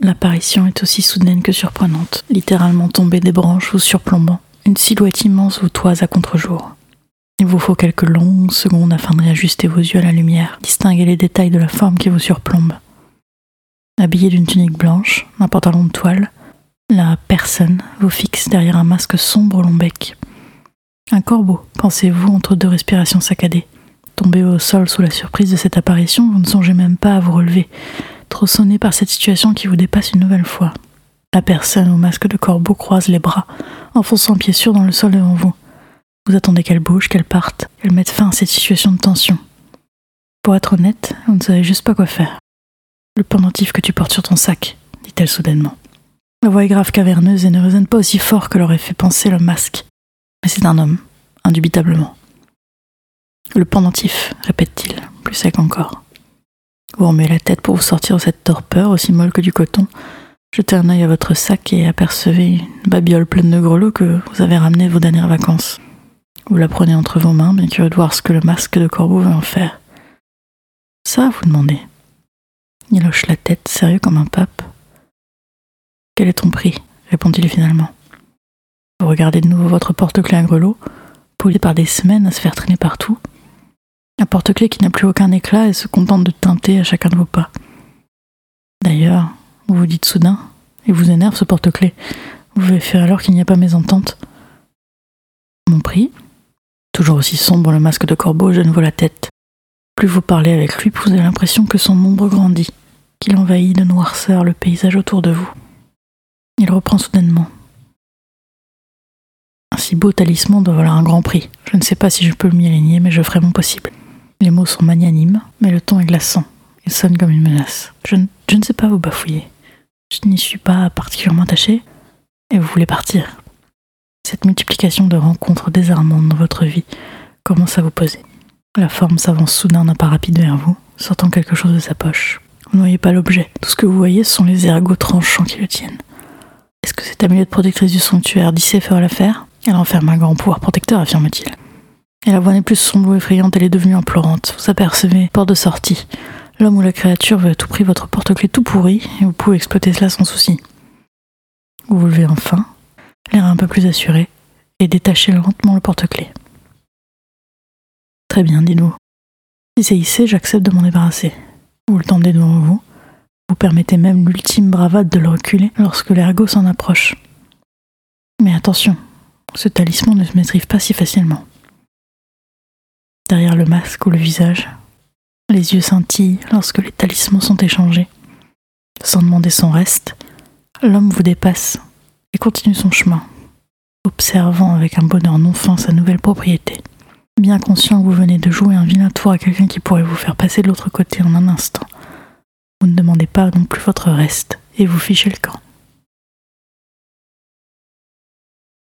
L'apparition est aussi soudaine que surprenante, littéralement tombée des branches ou surplombant, une silhouette immense vous toise à contre-jour. Il vous faut quelques longues secondes afin de réajuster vos yeux à la lumière, distinguer les détails de la forme qui vous surplombe. Habillé d'une tunique blanche, un pantalon de toile, la personne vous fixe derrière un masque sombre au long bec. Un corbeau, pensez-vous, entre deux respirations saccadées. Tombé au sol sous la surprise de cette apparition, vous ne songez même pas à vous relever, trop sonné par cette situation qui vous dépasse une nouvelle fois. La personne au masque de corbeau croise les bras, enfonçant pied sûr dans le sol devant vous. Vous attendez qu'elle bouge, qu'elle parte, qu'elle mette fin à cette situation de tension. Pour être honnête, vous ne savez juste pas quoi faire. Le pendentif que tu portes sur ton sac, dit-elle soudainement. La voix est grave caverneuse et ne résonne pas aussi fort que l'aurait fait penser le masque. Mais c'est un homme, indubitablement. Le pendentif, répète-t-il, plus sec encore. Vous remuez la tête pour vous sortir de cette torpeur aussi molle que du coton. Jetez un œil à votre sac et apercevez une babiole pleine de grelots que vous avez ramené vos dernières vacances. Vous la prenez entre vos mains, bien curieux de voir ce que le masque de corbeau veut en faire. Ça, vous demandez. Il hoche la tête, sérieux comme un pape. Quel est ton prix? répond-il finalement. Vous regardez de nouveau votre porte-clés à grelots, poulé par des semaines à se faire traîner partout. Un porte-clés qui n'a plus aucun éclat et se contente de teinter à chacun de vos pas. D'ailleurs, vous vous dites soudain, et vous énerve ce porte-clés. Vous faire alors qu'il n'y a pas mésentente. Mon prix Toujours aussi sombre le masque de corbeau, je ne vois la tête. Plus vous parlez avec lui, plus vous avez l'impression que son ombre grandit, qu'il envahit de noirceur le paysage autour de vous. Il reprend soudainement. Un si beau talisman doit valoir un grand prix. Je ne sais pas si je peux m'y aligner, mais je ferai mon possible. Les mots sont magnanimes, mais le ton est glaçant. Il sonne comme une menace. Je, ne, sais pas vous bafouiller. Je n'y suis pas particulièrement attaché, et vous voulez partir. Cette multiplication de rencontres désarmantes dans votre vie commence à vous poser. La forme s'avance soudain d'un pas rapide vers vous, sortant quelque chose de sa poche. Vous ne voyez pas l'objet. Tout ce que vous voyez, sont les ergots tranchants qui le tiennent. Est-ce que cette amulette protectrice du sanctuaire d'Issée fera l'affaire? Elle enferme un grand pouvoir protecteur, affirme-t-il. Et la voix n'est plus sombre ou effrayante, elle est devenue implorante. Vous apercevez, porte de sortie. L'homme ou la créature veut à tout prix votre porte-clés tout pourri, et vous pouvez exploiter cela sans souci. Vous vous levez enfin, l'air un peu plus assuré, et détachez lentement le porte-clés. Très bien, dites-vous. Si c'est hissé, j'accepte de m'en débarrasser. Vous le tendez devant vous. Vous permettez même l'ultime bravade de le reculer lorsque l'ergot s'en approche. Mais attention, ce talisman ne se maîtrise pas si facilement. Derrière le masque ou le visage, les yeux scintillent lorsque les talismans sont échangés. Sans demander son reste, l'homme vous dépasse et continue son chemin, observant avec un bonheur non fin sa nouvelle propriété. Bien conscient que vous venez de jouer un vilain tour à quelqu'un qui pourrait vous faire passer de l'autre côté en un instant, vous ne demandez pas non plus votre reste et vous fichez le camp.